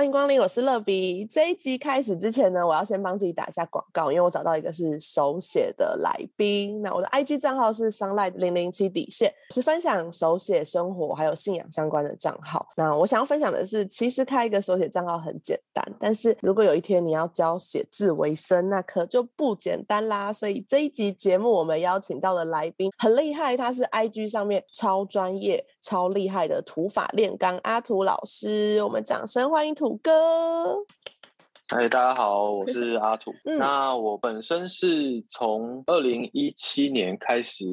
欢迎光临，我是乐比。这一集开始之前呢，我要先帮自己打一下广告，因为我找到一个是手写的来宾。那我的 IG 账号是 sunlight 零零七底线，是分享手写生活还有信仰相关的账号。那我想要分享的是，其实开一个手写账号很简单，但是如果有一天你要教写字为生，那可就不简单啦。所以这一集节目，我们邀请到的来宾很厉害，他是 IG 上面超专业、超厉害的土法炼钢阿土老师。我们掌声欢迎土。哥，嗨，大家好，我是阿土。那我本身是从二零一七年开始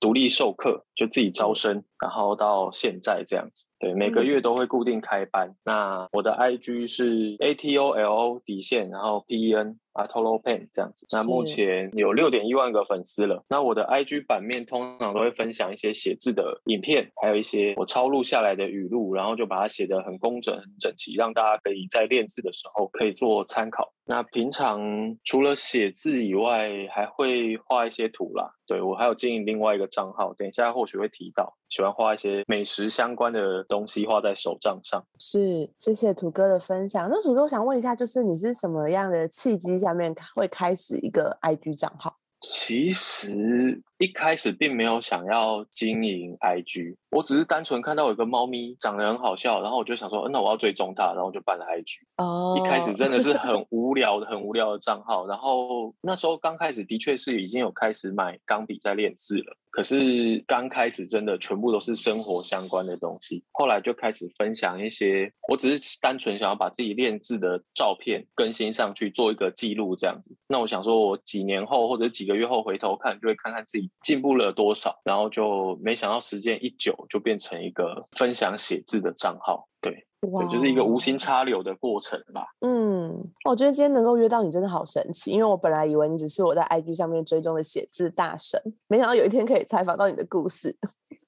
独立授课，就自己招生，然后到现在这样子。对，每个月都会固定开班。那我的 IG 是 A T O L O 底线，然后 P E N。啊，Tolo Pen 这样子，那目前有六点一万个粉丝了。那我的 IG 版面通常都会分享一些写字的影片，还有一些我抄录下来的语录，然后就把它写得很工整、很整齐，让大家可以在练字的时候可以做参考。那平常除了写字以外，还会画一些图啦。对我还有经营另外一个账号，等一下或许会提到，喜欢画一些美食相关的东西，画在手账上。是，谢谢土哥的分享。那土哥，我想问一下，就是你是什么样的契机下面会开始一个 IG 账号？其实一开始并没有想要经营 IG，我只是单纯看到有一个猫咪长得很好笑，然后我就想说，嗯那我要追踪它，然后就办了 IG。哦，一开始真的是 很无聊的、很无聊的账号。然后那时候刚开始的确是已经有开始买钢笔在练字了。可是刚开始真的全部都是生活相关的东西，后来就开始分享一些，我只是单纯想要把自己练字的照片更新上去，做一个记录这样子。那我想说，我几年后或者几个月后回头看，就会看看自己进步了多少，然后就没想到时间一久，就变成一个分享写字的账号。对。对，就是一个无心插柳的过程吧。嗯，我觉得今天能够约到你真的好神奇，因为我本来以为你只是我在 IG 上面追踪的写字大神，没想到有一天可以采访到你的故事。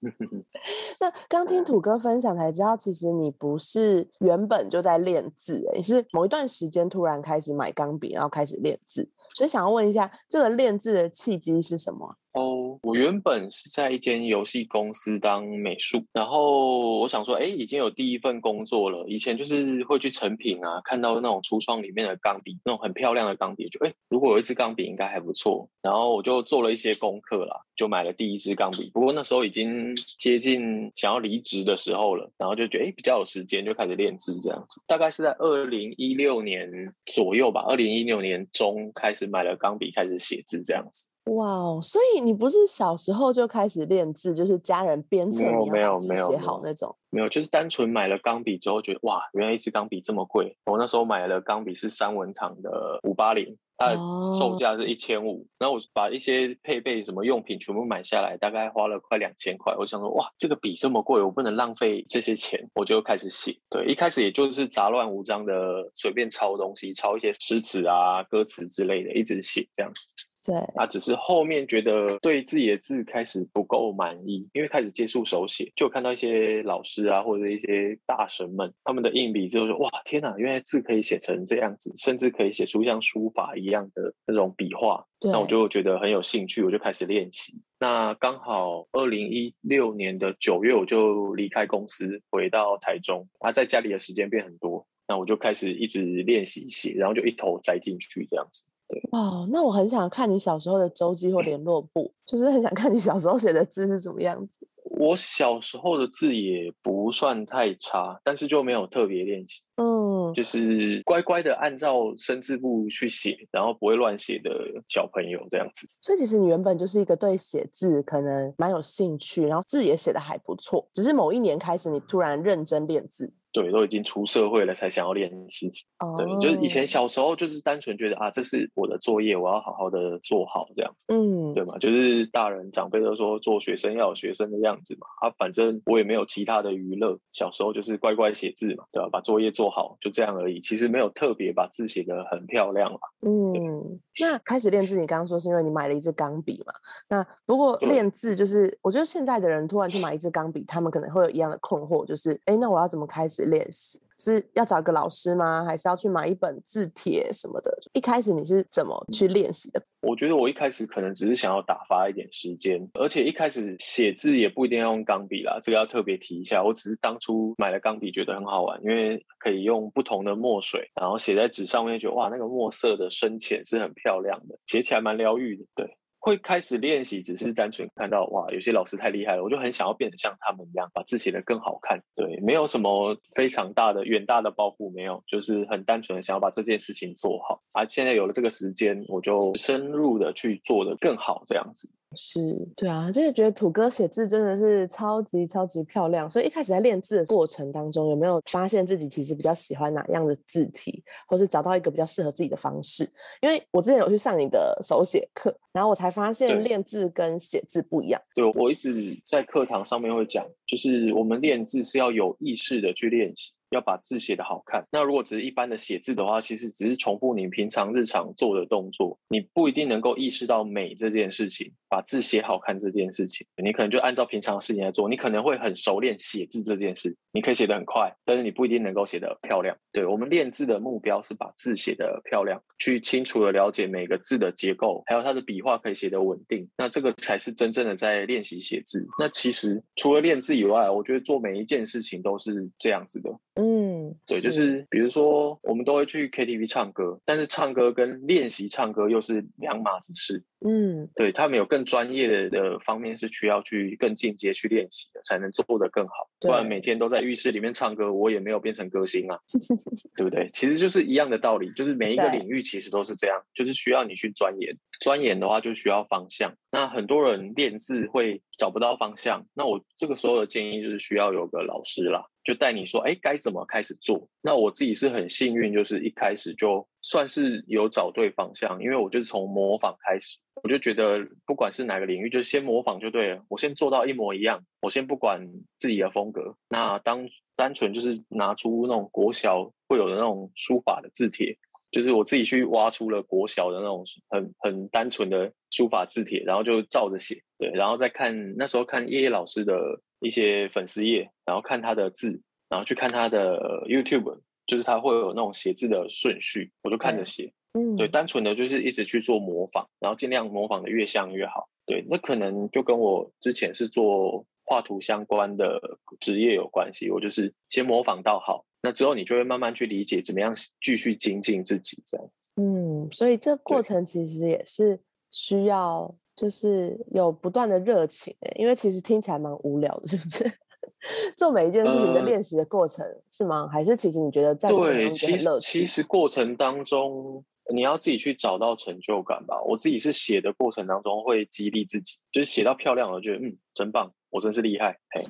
那刚听土哥分享才知道，其实你不是原本就在练字，你是某一段时间突然开始买钢笔，然后开始练字。所以想要问一下，这个练字的契机是什么？哦，我原本是在一间游戏公司当美术，然后我想说，哎，已经有第一份工作了。以前就是会去成品啊，看到那种橱窗里面的钢笔，那种很漂亮的钢笔，就哎，如果有一支钢笔应该还不错。然后我就做了一些功课啦，就买了第一支钢笔。不过那时候已经接近想要离职的时候了，然后就觉得哎，比较有时间，就开始练字这样子。大概是在二零一六年左右吧，二零一六年中开始买了钢笔，开始写字这样子。哇哦！所以你不是小时候就开始练字，就是家人鞭策你要写好那种？没有，就是单纯买了钢笔之后，觉得哇，原来一支钢笔这么贵。我那时候买了钢笔是三文堂的五八零，它的售价是一千五。然后我把一些配备什么用品全部买下来，大概花了快两千块。我想说，哇，这个笔这么贵，我不能浪费这些钱，我就开始写。对，一开始也就是杂乱无章的随便抄东西，抄一些诗词啊、歌词之类的，一直写这样子。对，啊，只是后面觉得对自己的字开始不够满意，因为开始接触手写，就看到一些老师啊，或者一些大神们他们的硬笔之后说，哇，天哪，原来字可以写成这样子，甚至可以写出像书法一样的那种笔画。那我就觉得很有兴趣，我就开始练习。那刚好二零一六年的九月，我就离开公司回到台中，啊，在家里的时间变很多，那我就开始一直练习写，然后就一头栽进去这样子。哇，那我很想看你小时候的周记或联络簿，就是很想看你小时候写的字是怎么样子。我小时候的字也不算太差，但是就没有特别练习。嗯，就是乖乖的按照生字簿去写，然后不会乱写的小朋友这样子。所以其实你原本就是一个对写字可能蛮有兴趣，然后字也写的还不错，只是某一年开始你突然认真练字。对，都已经出社会了才想要练字。哦，对，就是以前小时候就是单纯觉得啊，这是我的作业，我要好好的做好这样子。嗯，对嘛，就是大人长辈都说做学生要有学生的样子嘛。啊，反正我也没有其他的娱乐，小时候就是乖乖写字嘛，对吧？把作业做好就这样。这样而已，其实没有特别把字写得很漂亮嘛。嗯，那开始练字，你刚刚说是因为你买了一支钢笔嘛？那不过练字就是，我觉得现在的人突然去买一支钢笔，他们可能会有一样的困惑，就是，哎，那我要怎么开始练习？是要找个老师吗？还是要去买一本字帖什么的？一开始你是怎么去练习的？我觉得我一开始可能只是想要打发一点时间，而且一开始写字也不一定要用钢笔啦，这个要特别提一下。我只是当初买了钢笔，觉得很好玩，因为可以用不同的墨水，然后写在纸上面，觉得哇，那个墨色的深浅是很漂亮的，写起来蛮疗愈的。对。会开始练习，只是单纯看到哇，有些老师太厉害了，我就很想要变得像他们一样，把字写得更好看。对，没有什么非常大的远大的抱负，没有，就是很单纯的想要把这件事情做好。啊现在有了这个时间，我就深入的去做的更好，这样子。是对啊，就是觉得土哥写字真的是超级超级漂亮。所以一开始在练字的过程当中，有没有发现自己其实比较喜欢哪样的字体，或是找到一个比较适合自己的方式？因为我之前有去上你的手写课，然后我才发现练字跟写字不一样。对，我一直在课堂上面会讲，就是我们练字是要有意识的去练习。要把字写得好看。那如果只是一般的写字的话，其实只是重复你平常日常做的动作，你不一定能够意识到美这件事情，把字写好看这件事情。你可能就按照平常的事情来做，你可能会很熟练写字这件事，你可以写得很快，但是你不一定能够写得漂亮。对我们练字的目标是把字写得漂亮，去清楚的了解每个字的结构，还有它的笔画可以写得稳定。那这个才是真正的在练习写字。那其实除了练字以外，我觉得做每一件事情都是这样子的。嗯，对，就是比如说，我们都会去 KTV 唱歌，但是唱歌跟练习唱歌又是两码子事。嗯，对他们有更专业的方面是需要去更进阶去练习的，才能做得更好。不然每天都在浴室里面唱歌，我也没有变成歌星啊，对不对？其实就是一样的道理，就是每一个领域其实都是这样，就是需要你去钻研。钻研的话就需要方向。那很多人练字会找不到方向，那我这个时候的建议就是需要有个老师啦。就带你说，哎，该怎么开始做？那我自己是很幸运，就是一开始就算是有找对方向，因为我就是从模仿开始，我就觉得不管是哪个领域，就先模仿就对了。我先做到一模一样，我先不管自己的风格。那当单纯就是拿出那种国小会有的那种书法的字帖，就是我自己去挖出了国小的那种很很单纯的书法字帖，然后就照着写，对，然后再看那时候看叶叶老师的。一些粉丝页，然后看他的字，然后去看他的 YouTube，就是他会有那种写字的顺序，我就看着写。嗯，对，单纯的就是一直去做模仿，然后尽量模仿的越像越好。对，那可能就跟我之前是做画图相关的职业有关系。我就是先模仿到好，那之后你就会慢慢去理解怎么样继续精进自己这样。嗯，所以这过程其实也是需要。就是有不断的热情因为其实听起来蛮无聊的，是不是？做每一件事情的练习的过程是吗？还是其实你觉得在对，其实其实过程当中你要自己去找到成就感吧。我自己是写的过程当中会激励自己，就是写到漂亮了，觉得嗯真棒，我真是厉害，嘿，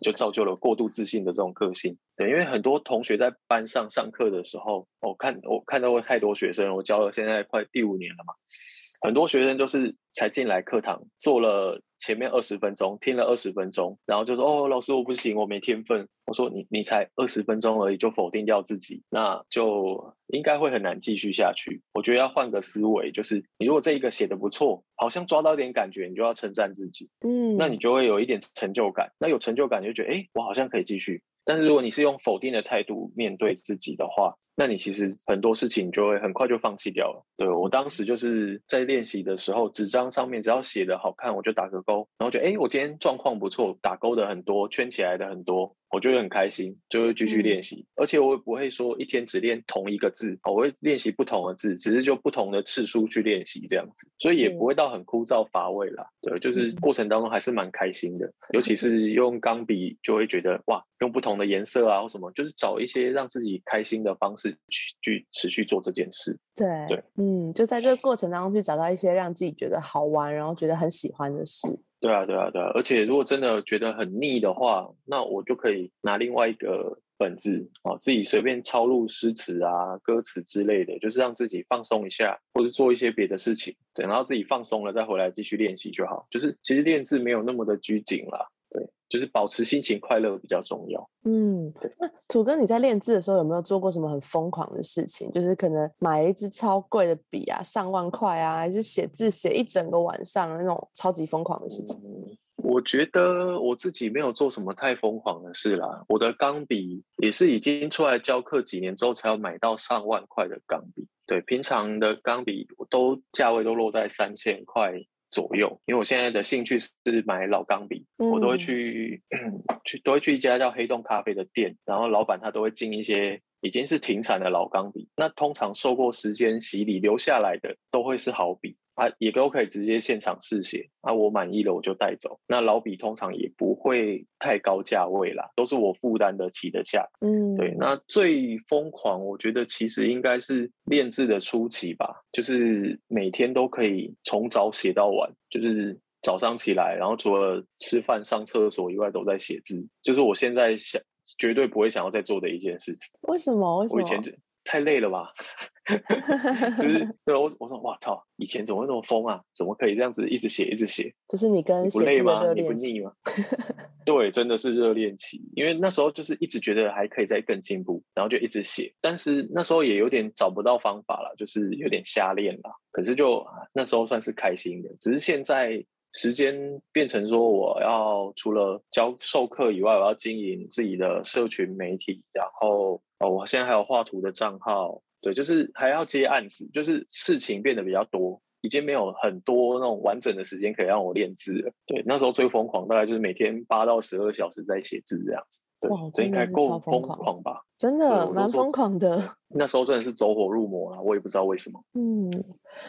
就造就了过度自信的这种个性。对，因为很多同学在班上上课的时候，我看我看到过太多学生，我教了现在快第五年了嘛。很多学生就是才进来课堂，做了前面二十分钟，听了二十分钟，然后就说：“哦，老师我不行，我没天分。”我说：“你你才二十分钟而已，就否定掉自己，那就应该会很难继续下去。我觉得要换个思维，就是你如果这一个写的不错，好像抓到一点感觉，你就要称赞自己，嗯，那你就会有一点成就感。那有成就感，就觉得哎，我好像可以继续。但是如果你是用否定的态度面对自己的话，那你其实很多事情就会很快就放弃掉了。对我当时就是在练习的时候，纸张上面只要写的好看，我就打个勾，然后就哎，我今天状况不错，打勾的很多，圈起来的很多。我就会很开心，就会继续练习，而且我也不会说一天只练同一个字，我会练习不同的字，只是就不同的次数去练习这样子，所以也不会到很枯燥乏味啦。对，就是过程当中还是蛮开心的，尤其 是用钢笔，就会觉得哇，用不同的颜色啊或什么，就是找一些让自己开心的方式去去持续做这件事。对对，嗯，就在这个过程当中去找到一些让自己觉得好玩，然后觉得很喜欢的事。对啊，对啊，对啊！而且如果真的觉得很腻的话，那我就可以拿另外一个本子啊，自己随便抄录诗词啊、歌词之类的，就是让自己放松一下，或者做一些别的事情，等到自己放松了再回来继续练习就好。就是其实练字没有那么的拘谨啦。对，就是保持心情快乐比较重要。嗯，对。那土哥，你在练字的时候有没有做过什么很疯狂的事情？就是可能买一支超贵的笔啊，上万块啊，还是写字写一整个晚上那种超级疯狂的事情？我觉得我自己没有做什么太疯狂的事啦。我的钢笔也是已经出来教课几年之后才要买到上万块的钢笔。对，平常的钢笔都价位都落在三千块左右。因为我现在的兴趣是买老钢笔，我都会去 去都会去一家叫黑洞咖啡的店，然后老板他都会进一些已经是停产的老钢笔。那通常受过时间洗礼留下来的都会是好笔。啊，也都可以直接现场试写，啊，我满意了我就带走。那老笔通常也不会太高价位啦，都是我负担得起的价。嗯，对。那最疯狂，我觉得其实应该是练字的初期吧，就是每天都可以从早写到晚，就是早上起来，然后除了吃饭、上厕所以外，都在写字。就是我现在想绝对不会想要再做的一件事情。为什么？为什么？我以前就。太累了吧，就是 对我我说哇操，以前怎么会那么疯啊？怎么可以这样子一直写一直写？就是你跟不累吗？你不腻吗？对，真的是热恋期，因为那时候就是一直觉得还可以再更进步，然后就一直写。但是那时候也有点找不到方法了，就是有点瞎练了。可是就那时候算是开心的，只是现在时间变成说我要除了教授课以外，我要经营自己的社群媒体，然后。哦，我现在还有画图的账号，对，就是还要接案子，就是事情变得比较多，已经没有很多那种完整的时间可以让我练字了。对，那时候最疯狂，大概就是每天八到十二小时在写字这样子。哇，这应该够疯狂吧？真的蛮疯狂的。那时候真的是走火入魔了，我也不知道为什么。嗯，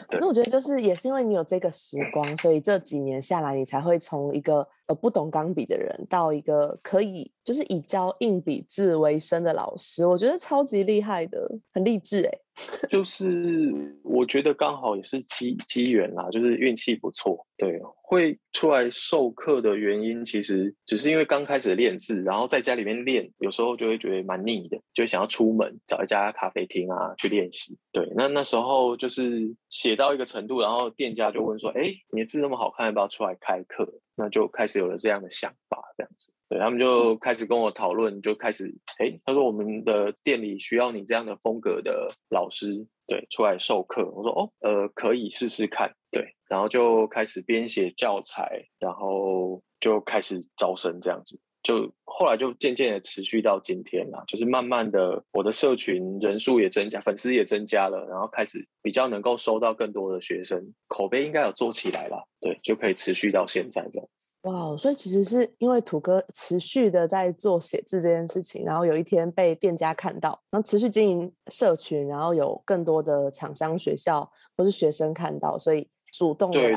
可是我觉得就是也是因为你有这个时 光，所以这几年下来，你才会从一个呃不懂钢笔的人，到一个可以就是以教硬笔字为生的老师。我觉得超级厉害的，很励志哎。就是我觉得刚好也是机机缘啦，就是运气不错。对，会出来授课的原因，其实只是因为刚开始练字，然后在家里面练，有时候就会觉得蛮腻的，就想要出门找一家咖啡厅啊去练习。对，那那时候就是写到一个程度，然后店家就问说：“哎，你的字那么好看，要不要出来开课？”那就开始有了这样的想法，这样子。对他们就开始跟我讨论，就开始哎，他说我们的店里需要你这样的风格的老师，对，出来授课。我说哦，呃，可以试试看，对，然后就开始编写教材，然后就开始招生这样子，就后来就渐渐的持续到今天了，就是慢慢的我的社群人数也增加，粉丝也增加了，然后开始比较能够收到更多的学生，口碑应该有做起来了，对，就可以持续到现在这样子。哇，所以其实是因为土哥持续的在做写字这件事情，然后有一天被店家看到，然后持续经营社群，然后有更多的厂商、学校或是学生看到，所以主动来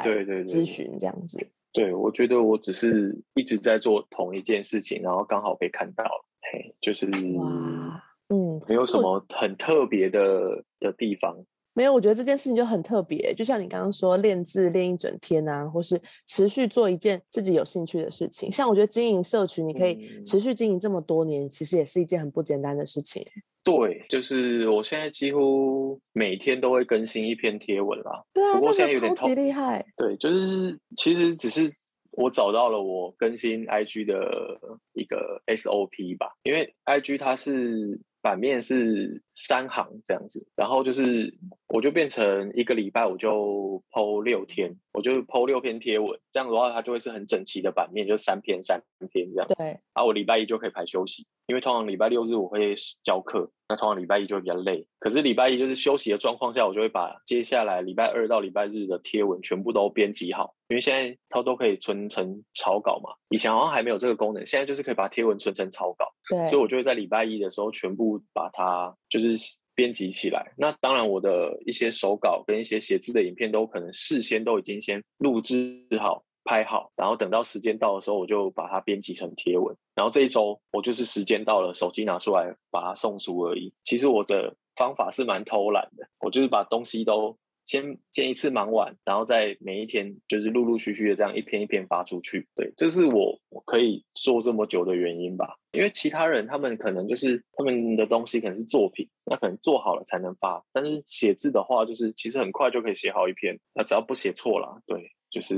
咨询这样子。对，我觉得我只是一直在做同一件事情，然后刚好被看到了，嘿，就是哇，嗯，没有什么很特别的的地方。没有，我觉得这件事情就很特别，就像你刚刚说练字练一整天啊，或是持续做一件自己有兴趣的事情。像我觉得经营社群，你可以持续经营这么多年，其实也是一件很不简单的事情。对，就是我现在几乎每天都会更新一篇贴文啦。对啊，不过现在有点超级厉害。对，就是其实只是我找到了我更新 IG 的一个 SOP 吧，因为 IG 它是。版面是三行这样子，然后就是我就变成一个礼拜我就剖六天，我就剖六篇贴文，这样的话它就会是很整齐的版面，就三篇三篇这样。对，然后我礼拜一就可以排休息。因为通常礼拜六日我会教课，那通常礼拜一就会比较累。可是礼拜一就是休息的状况下，我就会把接下来礼拜二到礼拜日的贴文全部都编辑好。因为现在它都可以存成草稿嘛，以前好像还没有这个功能，现在就是可以把贴文存成草稿。对，所以我就会在礼拜一的时候全部把它就是是编辑起来。那当然，我的一些手稿跟一些写字的影片都可能事先都已经先录制好。拍好，然后等到时间到的时候，我就把它编辑成贴文。然后这一周我就是时间到了，手机拿出来把它送出而已。其实我的方法是蛮偷懒的，我就是把东西都先先一次忙完，然后再每一天就是陆陆续续的这样一篇一篇发出去。对，这是我我可以做这么久的原因吧。因为其他人他们可能就是他们的东西可能是作品，那可能做好了才能发。但是写字的话，就是其实很快就可以写好一篇，那只要不写错了，对。就是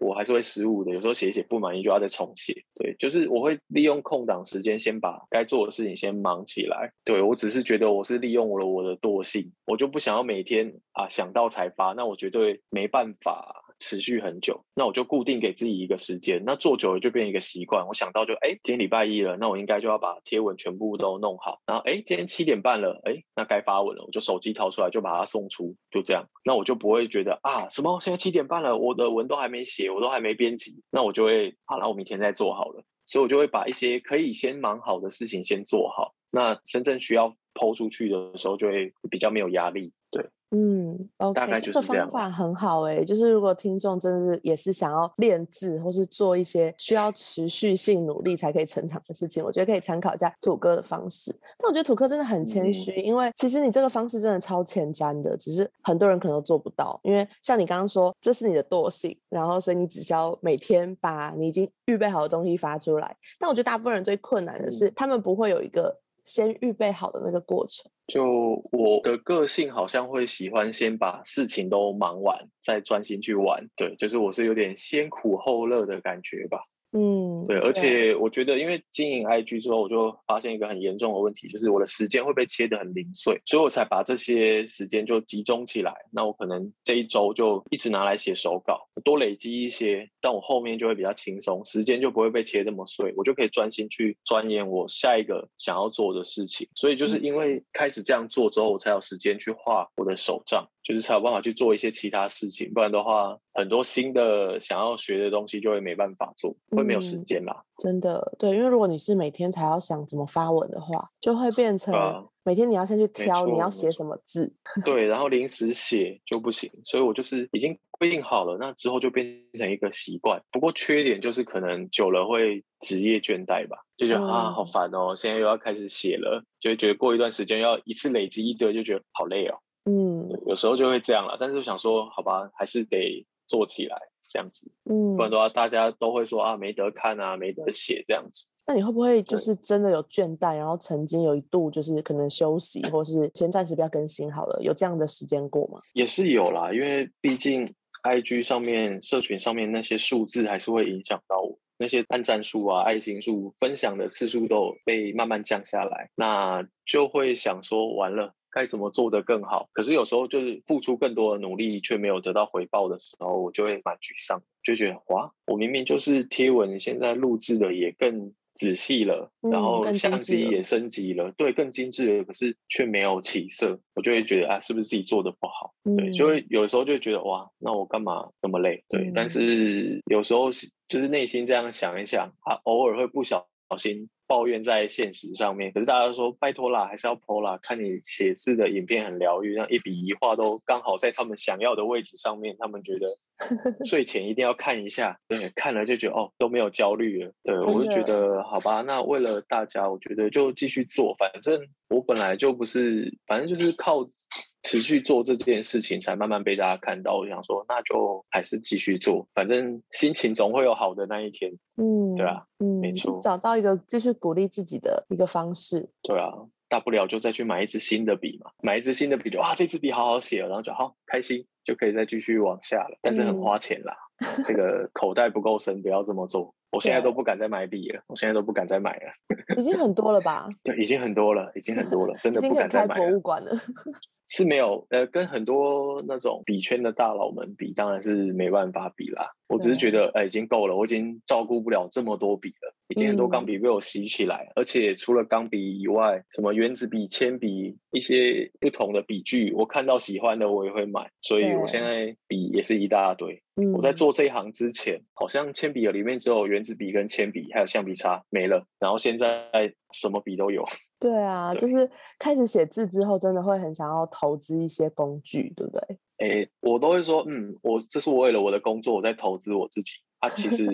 我还是会失误的，有时候写一写不满意就要再重写。对，就是我会利用空档时间先把该做的事情先忙起来。对我只是觉得我是利用了我的惰性，我就不想要每天啊想到才发，那我绝对没办法。持续很久，那我就固定给自己一个时间，那做久了就变一个习惯。我想到就，哎，今天礼拜一了，那我应该就要把贴文全部都弄好。然后，哎，今天七点半了，哎，那该发文了，我就手机掏出来就把它送出，就这样。那我就不会觉得啊，什么现在七点半了，我的文都还没写，我都还没编辑，那我就会，好了，我明天再做好了。所以我就会把一些可以先忙好的事情先做好，那真正需要抛出去的时候，就会比较没有压力。对。嗯，OK，这个方法很好哎，就是如果听众真的是也是想要练字，或是做一些需要持续性努力才可以成长的事情，我觉得可以参考一下土哥的方式。但我觉得土哥真的很谦虚，因为其实你这个方式真的超前瞻的，只是很多人可能都做不到。因为像你刚刚说，这是你的惰性，然后所以你只需要每天把你已经预备好的东西发出来。但我觉得大部分人最困难的是，他们不会有一个。先预备好的那个过程，就我的个性好像会喜欢先把事情都忙完，再专心去玩。对，就是我是有点先苦后乐的感觉吧。嗯，对，而且我觉得，因为经营 IG 之后，我就发现一个很严重的问题，就是我的时间会被切得很零碎，所以我才把这些时间就集中起来。那我可能这一周就一直拿来写手稿，多累积一些，但我后面就会比较轻松，时间就不会被切这么碎，我就可以专心去钻研我下一个想要做的事情。所以就是因为开始这样做之后，我才有时间去画我的手账。就是才有办法去做一些其他事情，不然的话，很多新的想要学的东西就会没办法做，会没有时间啦。真的，对，因为如果你是每天才要想怎么发文的话，就会变成每天你要先去挑你要写什么字。对，然后临时写就不行，所以我就是已经规定好了，那之后就变成一个习惯。不过缺点就是可能久了会职业倦怠吧，就觉得啊好烦哦，现在又要开始写了，就会觉得过一段时间要一次累积一堆，就觉得好累哦。嗯，有时候就会这样了，但是想说，好吧，还是得做起来这样子。嗯，不然的话，大家都会说啊，没得看啊，没得写这样子。那你会不会就是真的有倦怠，然后曾经有一度就是可能休息，或是先暂时不要更新好了，有这样的时间过吗？也是有啦，因为毕竟 IG 上面社群上面那些数字还是会影响到我，那些按赞数啊、爱心数、分享的次数都被慢慢降下来，那就会想说，完了。该怎么做得更好？可是有时候就是付出更多的努力却没有得到回报的时候，我就会蛮沮丧，就觉得哇，我明明就是贴文，现在录制的也更仔细了，然后相机也升级了，对，更精致了，可是却没有起色，我就会觉得啊，是不是自己做的不好？对，就会有时候就觉得哇，那我干嘛那么累？对，但是有时候就是内心这样想一想，啊，偶尔会不小心。抱怨在现实上面，可是大家都说拜托啦，还是要 PO 啦。看你写字的影片很疗愈，让一笔一画都刚好在他们想要的位置上面，他们觉得 睡前一定要看一下。对，看了就觉得哦，都没有焦虑了。对我就觉得好吧，那为了大家，我觉得就继续做。反正我本来就不是，反正就是靠。持续做这件事情，才慢慢被大家看到。我想说，那就还是继续做，反正心情总会有好的那一天。嗯，对啊，嗯，没错，找到一个继续鼓励自己的一个方式。对啊，大不了就再去买一支新的笔嘛，买一支新的笔就哇，这支笔好好写，然后就好开心，就可以再继续往下了。但是很花钱啦，这个口袋不够深，不要这么做。我现在都不敢再买笔了，我现在都不敢再买了。已经很多了吧？对，已经很多了，已经很多了，真的不敢再买博物馆了。是没有，呃，跟很多那种笔圈的大佬们比，当然是没办法比啦。我只是觉得，哎，已经够了，我已经照顾不了这么多笔了。已经很多钢笔被我洗起来，而且除了钢笔以外，什么原子笔、铅笔，一些不同的笔具，我看到喜欢的我也会买。所以我现在笔也是一大堆。我在做这一行之前，好像铅笔里面只有圆珠笔跟铅笔，还有橡皮擦没了。然后现在什么笔都有。对啊，就是开始写字之后，真的会很想要投资一些工具，对不对？诶，我都会说，嗯，我这是我为了我的工作，我在投资我自己。啊，其实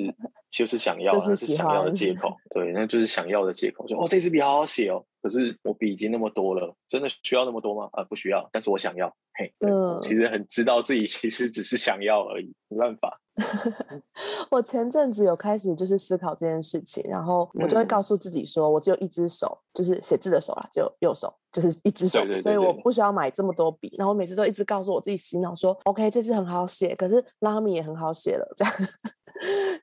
就是想要，是想要的借 口。对，那就是想要的借口。说哦，这支笔好好写哦，可是我笔已经那么多了，真的需要那么多吗？啊，不需要，但是我想要。嘿，嗯，其实很知道自己其实只是想要而已，没办法。我前阵子有开始就是思考这件事情，然后我就会告诉自己说，我只有一只手，就是写字的手啊，只有右手，就是一只手，所以我不需要买这么多笔。然后我每次都一直告诉我自己洗脑说，OK，这支很好写，可是拉米也很好写了，这样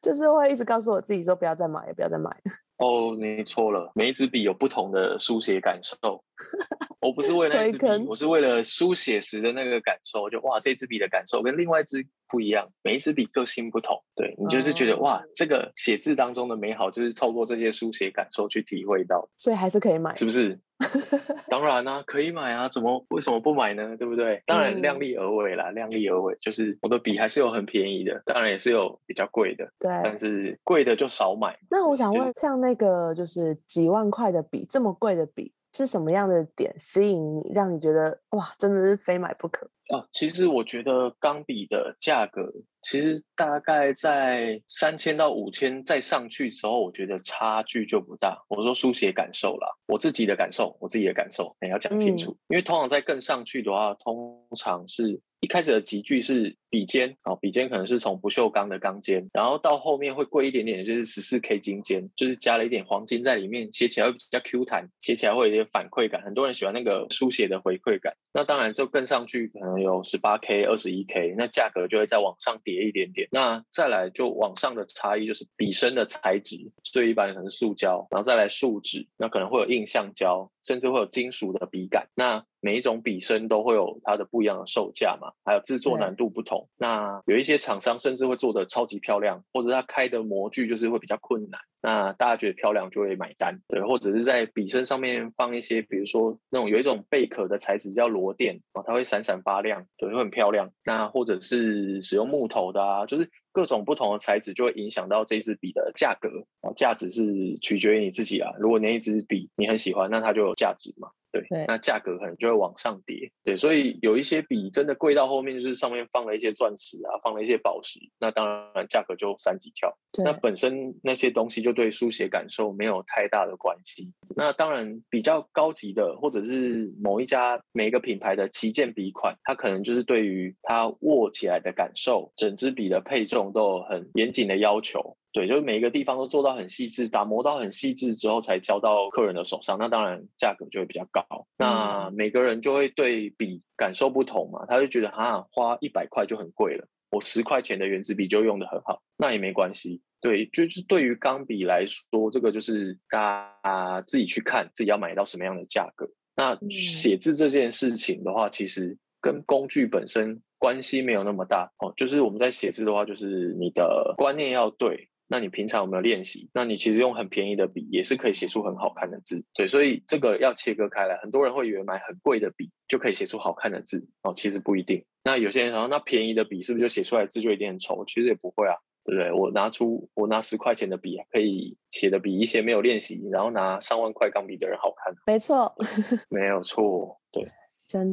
就是会一直告诉我自己说，不要再买，不要再买。哦，你错了，每一支笔有不同的书写感受。我不是为了那支笔，我是为了书写时的那个感受。就哇，这支笔的感受跟另外一支不一样，每一支笔个性不同。对你就是觉得哇，这个写字当中的美好，就是透过这些书写感受去体会到。所以还是可以买，是不是？当然啊，可以买啊，怎么为什么不买呢？对不对？当然量力而为啦，量力而为。就是我的笔还是有很便宜的，当然也是有比较贵的。对，但是贵的就少买。那我想问，像那个就是几万块的笔，这么贵的笔。是什么样的点吸引你，让你觉得哇，真的是非买不可。啊？其实我觉得钢笔的价格，其实大概在三千到五千再上去之后，我觉得差距就不大。我说书写感受啦，我自己的感受，我自己的感受，你要讲清楚，因为通常在更上去的话，通常是。一开始的集距是笔尖啊，笔尖可能是从不锈钢的钢尖，然后到后面会贵一点点，就是十四 K 金尖，就是加了一点黄金在里面，写起来会比较 Q 弹，写起来会有点反馈感。很多人喜欢那个书写的回馈感。那当然就更上去，可能有十八 K、二十一 K，那价格就会再往上叠一点点。那再来就往上的差异就是笔身的材质，最一般可能是塑胶，然后再来树脂，那可能会有硬橡胶，甚至会有金属的笔杆。那每一种笔身都会有它的不一样的售价嘛，还有制作难度不同。那有一些厂商甚至会做的超级漂亮，或者它开的模具就是会比较困难。那大家觉得漂亮就会买单，对，或者是在笔身上面放一些，比如说那种有一种贝壳的材质叫螺钿啊，它会闪闪发亮，对，会很漂亮。那或者是使用木头的啊，就是各种不同的材质就会影响到这支笔的价格啊，价值是取决于你自己啊。如果那一支笔你很喜欢，那它就有价值嘛。对，那价格可能就会往上跌。对，所以有一些笔真的贵到后面，就是上面放了一些钻石啊，放了一些宝石，那当然价格就三级跳。那本身那些东西就对书写感受没有太大的关系。那当然比较高级的，或者是某一家每一个品牌的旗舰笔款，它可能就是对于它握起来的感受，整支笔的配重都有很严谨的要求。对，就是每一个地方都做到很细致，打磨到很细致之后才交到客人的手上，那当然价格就会比较高。那每个人就会对比感受不同嘛，他就觉得啊，花一百块就很贵了，我十块钱的原子笔就用的很好，那也没关系。对，就是对于钢笔来说，这个就是大家自己去看自己要买到什么样的价格。那写字这件事情的话，其实跟工具本身关系没有那么大哦。就是我们在写字的话，就是你的观念要对。那你平常有没有练习？那你其实用很便宜的笔也是可以写出很好看的字，对，所以这个要切割开来。很多人会以为买很贵的笔就可以写出好看的字哦，其实不一定。那有些人说，那便宜的笔是不是就写出来字就一定很丑？其实也不会啊，对不对？我拿出我拿十块钱的笔，可以写的比一些没有练习，然后拿上万块钢笔的人好看。没错，没有错，对。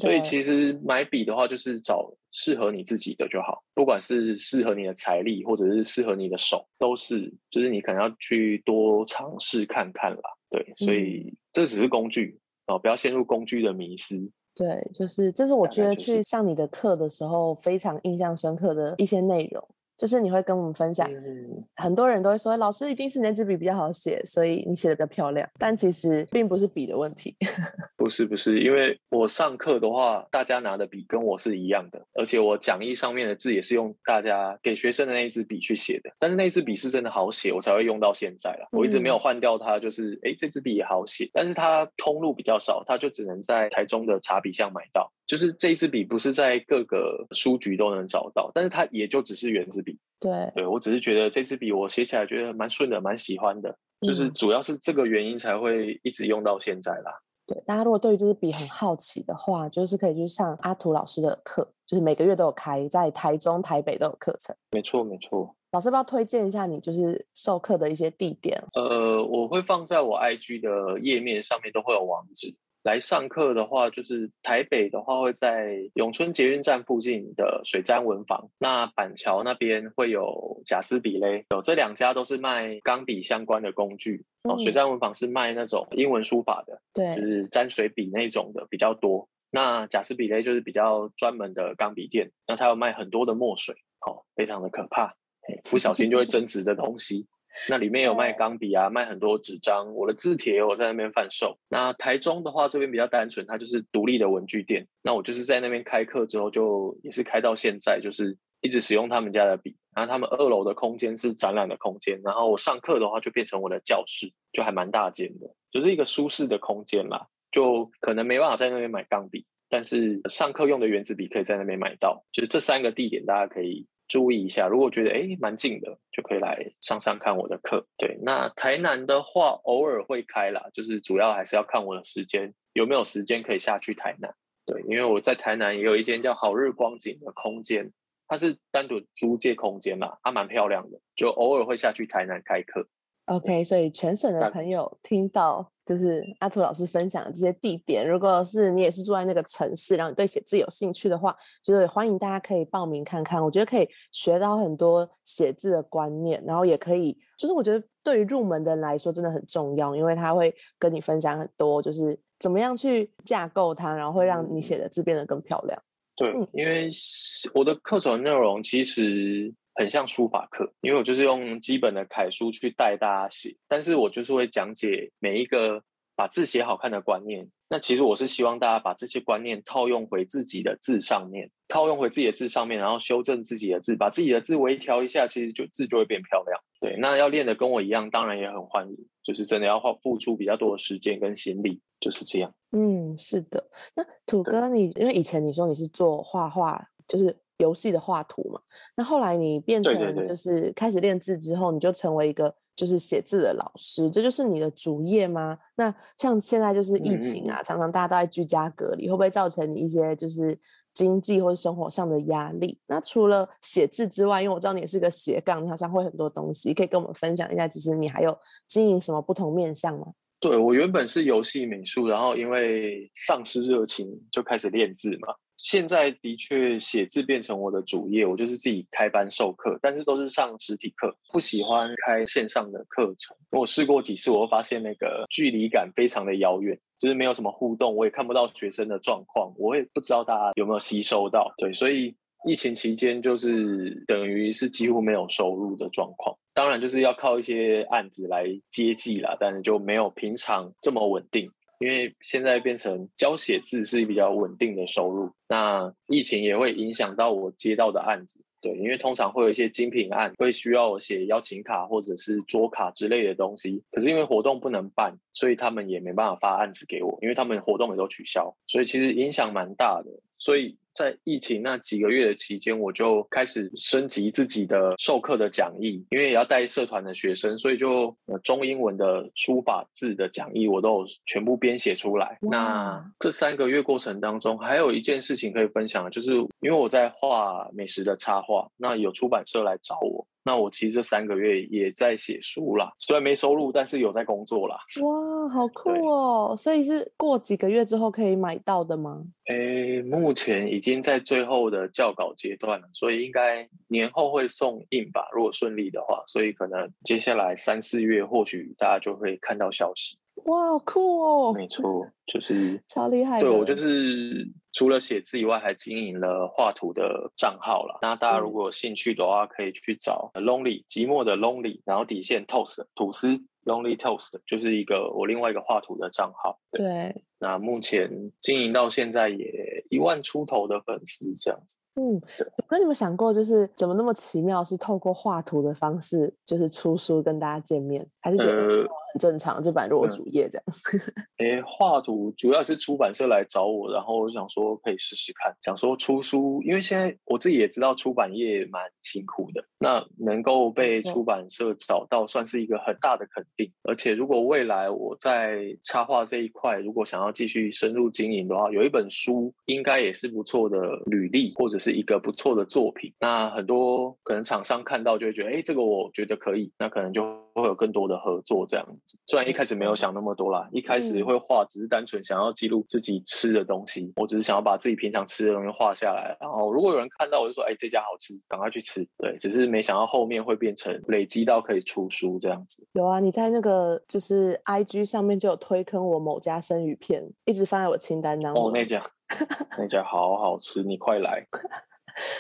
所以其实买笔的话，就是找适合你自己的就好，不管是适合你的财力，或者是适合你的手，都是，就是你可能要去多尝试看看啦。对，所以这只是工具哦，不要陷入工具的迷失。对，就是这是我觉得去上你的课的时候非常印象深刻的一些内容。就是你会跟我们分享，很多人都会说老师一定是那支笔比较好写，所以你写的比较漂亮。但其实并不是笔的问题，不是不是，因为我上课的话，大家拿的笔跟我是一样的，而且我讲义上面的字也是用大家给学生的那一支笔去写的。但是那支笔是真的好写，我才会用到现在了。我一直没有换掉它，就是哎这支笔也好写，但是它通路比较少，它就只能在台中的茶笔巷买到。就是这一支笔不是在各个书局都能找到，但是它也就只是圆珠笔。对，对我只是觉得这支笔我写起来觉得蛮顺的，蛮喜欢的。就是主要是这个原因才会一直用到现在啦。对，大家如果对于这支笔很好奇的话，就是可以去上阿图老师的课，就是每个月都有开，在台中、台北都有课程。没错，没错。老师要不要推荐一下你就是授课的一些地点？呃，我会放在我 IG 的页面上面，都会有网址。来上课的话，就是台北的话会在永春捷运站附近的水毡文房，那板桥那边会有贾斯比勒，有这两家都是卖钢笔相关的工具。哦，水毡文房是卖那种英文书法的，对，就是沾水笔那种的比较多。那贾斯比勒就是比较专门的钢笔店，那他有卖很多的墨水，哦，非常的可怕，不小心就会增值的东西。那里面有卖钢笔啊，卖很多纸张，我的字帖我在那边贩售。那台中的话，这边比较单纯，它就是独立的文具店。那我就是在那边开课之后，就也是开到现在，就是一直使用他们家的笔。然后他们二楼的空间是展览的空间，然后我上课的话就变成我的教室，就还蛮大间的，就是一个舒适的空间啦。就可能没办法在那边买钢笔，但是上课用的原子笔可以在那边买到。就是这三个地点，大家可以。注意一下，如果觉得哎蛮近的，就可以来上上看我的课。对，那台南的话偶尔会开啦，就是主要还是要看我的时间有没有时间可以下去台南。对，因为我在台南也有一间叫好日光景的空间，它是单独租借空间嘛，还蛮漂亮的，就偶尔会下去台南开课。OK，所以全省的朋友听到就是阿图老师分享的这些地点，如果是你也是住在那个城市，然后你对写字有兴趣的话，就是欢迎大家可以报名看看。我觉得可以学到很多写字的观念，然后也可以，就是我觉得对于入门的人来说真的很重要，因为他会跟你分享很多，就是怎么样去架构它，然后会让你写的字变得更漂亮。对，因为我的课程内容其实。很像书法课，因为我就是用基本的楷书去带大家写，但是我就是会讲解每一个把字写好看的观念。那其实我是希望大家把这些观念套用回自己的字上面，套用回自己的字上面，然后修正自己的字，把自己的字微调一下，其实就字就会变漂亮。对，那要练的跟我一样，当然也很欢迎，就是真的要花付出比较多的时间跟心力，就是这样。嗯，是的。那土哥，你因为以前你说你是做画画，就是。游戏的画图嘛，那后来你变成就是开始练字之后，你就成为一个就是写字的老师，这就是你的主业吗？那像现在就是疫情啊，常常大家都在居家隔离，会不会造成你一些就是经济或者生活上的压力？那除了写字之外，因为我知道你也是个斜杠，你好像会很多东西，可以跟我们分享一下。其实你还有经营什么不同面向吗？对我原本是游戏美术，然后因为丧失热情，就开始练字嘛。现在的确写字变成我的主业，我就是自己开班授课，但是都是上实体课，不喜欢开线上的课程。我试过几次，我发现那个距离感非常的遥远，就是没有什么互动，我也看不到学生的状况，我也不知道大家有没有吸收到。对，所以疫情期间就是等于是几乎没有收入的状况，当然就是要靠一些案子来接济啦，但是就没有平常这么稳定。因为现在变成教写字是比较稳定的收入，那疫情也会影响到我接到的案子。对，因为通常会有一些精品案，会需要我写邀请卡或者是桌卡之类的东西。可是因为活动不能办，所以他们也没办法发案子给我，因为他们活动也都取消，所以其实影响蛮大的。所以。在疫情那几个月的期间，我就开始升级自己的授课的讲义，因为也要带社团的学生，所以就中英文的书法字的讲义我都有全部编写出来。那这三个月过程当中，还有一件事情可以分享，就是因为我在画美食的插画，那有出版社来找我。那我其实这三个月也在写书啦，虽然没收入，但是有在工作啦。哇，好酷哦！所以是过几个月之后可以买到的吗？诶，目前已经在最后的校稿阶段了，所以应该年后会送印吧，如果顺利的话。所以可能接下来三四月，或许大家就会看到消息。哇，好酷哦！没错，就是超厉害。对我就是除了写字以外，还经营了画图的账号了。那大家如果有兴趣的话，可以去找 Lonely 寂寞的 Lonely，然后底线 Toast 吐司 Lonely Toast，就是一个我另外一个画图的账号。对，那目前经营到现在也一万出头的粉丝这样子。嗯，那你们想过，就是怎么那么奇妙，是透过画图的方式，就是出书跟大家见面，还是觉得很正常，就摆入我主页这样？诶，画图主要是出版社来找我，然后我想说可以试试看，想说出书，因为现在我自己也知道出版业蛮辛苦的，那能够被出版社找到，算是一个很大的肯定。而且如果未来我在插画这一块，如果想要继续深入经营的话，有一本书应该也是不错的履历，或者。是一个不错的作品，那很多可能厂商看到就会觉得，哎，这个我觉得可以，那可能就会有更多的合作这样子。虽然一开始没有想那么多啦，一开始会画只是单纯想要记录自己吃的东西，我只是想要把自己平常吃的东西画下来，然后如果有人看到，我就说，哎，这家好吃，赶快去吃。对，只是没想到后面会变成累积到可以出书这样子。有啊，你在那个就是 I G 上面就有推坑我某家生鱼片，一直放在我清单当中。哦，那家 那家好好吃，你快来。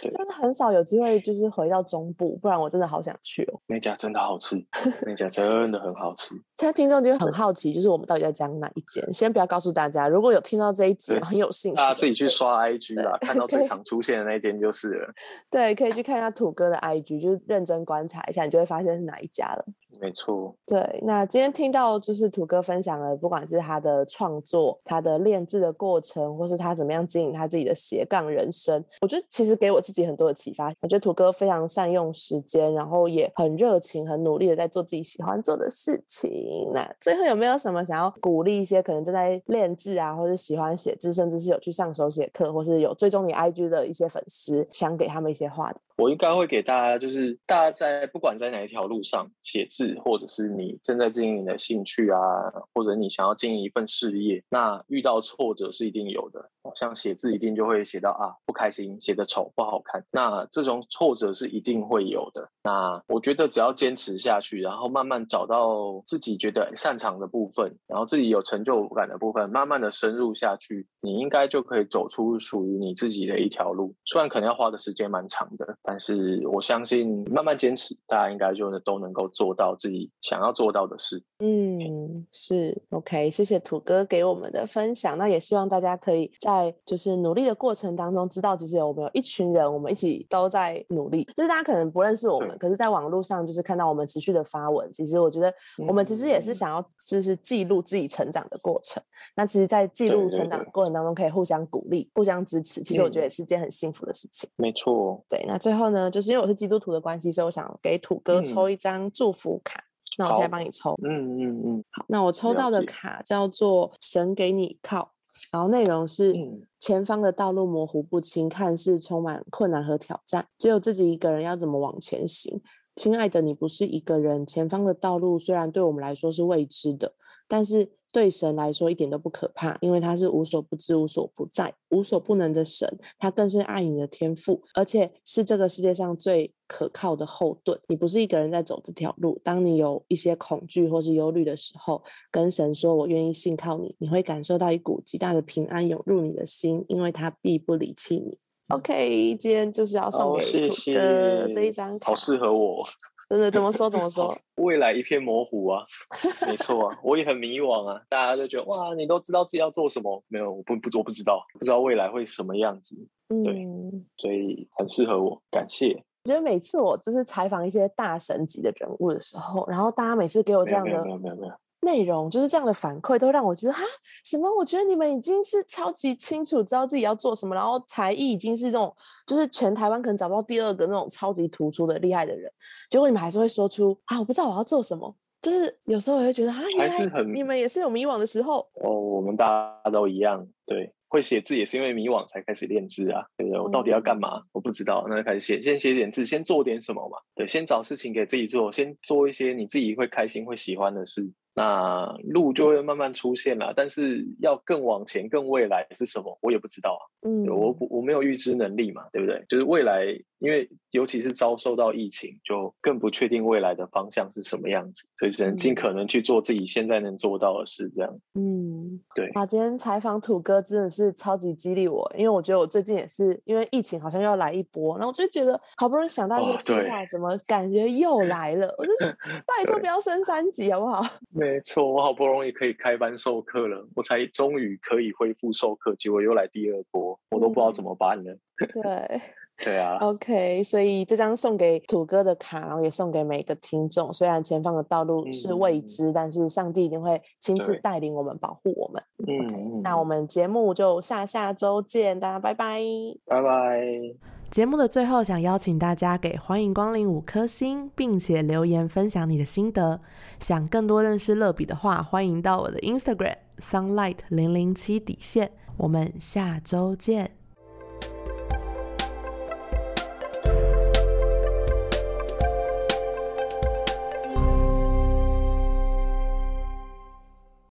真的很少有机会，就是回到中部，不然我真的好想去哦。那家真的好吃，那家真的很好吃。现在听众就很好奇，就是我们到底在讲哪一间？先不要告诉大家，如果有听到这一集很有兴趣，大家自己去刷 IG 啦，看到最常出现的那一间就是了。对，可以去看一下土哥的 IG，就是认真观察一下，你就会发现是哪一家了。没错。对，那今天听到就是土哥分享了，不管是他的创作、他的练字的过程，或是他怎么样经营他自己的斜杠人生，我觉得其实给我自己很多的启发。我觉得土哥非常善用时间，然后也很热情、很努力的在做自己喜欢做的事情。那最后有没有什么想要鼓励一些可能正在练字啊，或者喜欢写字，甚至是有去上手写课，或是有追踪你 IG 的一些粉丝，想给他们一些话的？我应该会给大家，就是大家在不管在哪一条路上写字，或者是你正在经营你的兴趣啊，或者你想要经营一份事业，那遇到挫折是一定有的。像写字一定就会写到啊不开心，写的丑不好看，那这种挫折是一定会有的。那我觉得只要坚持下去，然后慢慢找到自己觉得擅长的部分，然后自己有成就感的部分，慢慢的深入下去，你应该就可以走出属于你自己的一条路。虽然可能要花的时间蛮长的，但是我相信慢慢坚持，大家应该就都能够做到自己想要做到的事。嗯，是 OK，谢谢土哥给我们的分享。那也希望大家可以在就是努力的过程当中，知道其实我们有一群人，我们一起都在努力。就是大家可能不认识我们，可是在网络上就是看到我们持续的发文。其实我觉得我们其实也是想要就是记录自己成长的过程。那其实，在记录成长的过程当中，可以互相鼓励、互相支持。其实我觉得也是件很幸福的事情。没错。对，那最后呢，就是因为我是基督徒的关系，所以我想给土哥抽一张祝福卡。那我现在帮你抽，嗯嗯嗯，好，那我抽到的卡叫做“神给你靠”，然后内容是：前方的道路模糊不清，看似充满困难和挑战，只有自己一个人要怎么往前行？亲爱的，你不是一个人，前方的道路虽然对我们来说是未知的，但是。对神来说一点都不可怕，因为他是无所不知、无所不在、无所不能的神，他更是爱你的天赋，而且是这个世界上最可靠的后盾。你不是一个人在走这条路，当你有一些恐惧或是忧虑的时候，跟神说：“我愿意信靠你。”你会感受到一股极大的平安涌入你的心，因为他必不离弃你。OK，今天就是要送给土哥这一张卡，好适合我。真的怎么说怎么 说？未来一片模糊啊，没错啊，我也很迷惘啊。大家都觉得哇，你都知道自己要做什么？没有，我不不我不知道，不知道未来会什么样子。对，所以很适合我，感谢。我觉得每次我就是采访一些大神级的人物的时候，然后大家每次给我这样的没有没有没有。内容就是这样的反馈，都让我觉得哈什么？我觉得你们已经是超级清楚，知道自己要做什么，然后才艺已经是这种，就是全台湾可能找不到第二个那种超级突出的厉害的人。结果你们还是会说出啊，我不知道我要做什么。就是有时候我会觉得啊，原来你们也是有迷惘的时候。哦，我们大家都一样，对，会写字也是因为迷惘才开始练字啊，对不对？我到底要干嘛？我不知道，那就开始写，先写点字，先做点什么嘛。对，先找事情给自己做，先做一些你自己会开心、会喜欢的事。那路就会慢慢出现了，但是要更往前、更未来是什么，我也不知道啊。嗯，我我没有预知能力嘛，对不对？就是未来，因为尤其是遭受到疫情，就更不确定未来的方向是什么样子，所以只能尽可能去做自己现在能做到的事，这样。嗯，对。啊，今天采访土哥真的是超级激励我，因为我觉得我最近也是因为疫情好像要来一波，然后我就觉得好不容易想到一个计划，怎么感觉又 来了？我就拜托不要升三级好不好？没错，我好不容易可以开班授课了，我才终于可以恢复授课，结果又来第二波，我都不知道怎么办了。对，对啊。OK，所以这张送给土哥的卡，然后也送给每个听众。虽然前方的道路是未知，但是上帝一定会亲自带领我们，保护我们。嗯，那我们节目就下下周见，大家拜拜，拜拜。节目的最后，想邀请大家给欢迎光临五颗星，并且留言分享你的心得。想更多认识乐比的话，欢迎到我的 Instagram sunlight 零零七底线。我们下周见。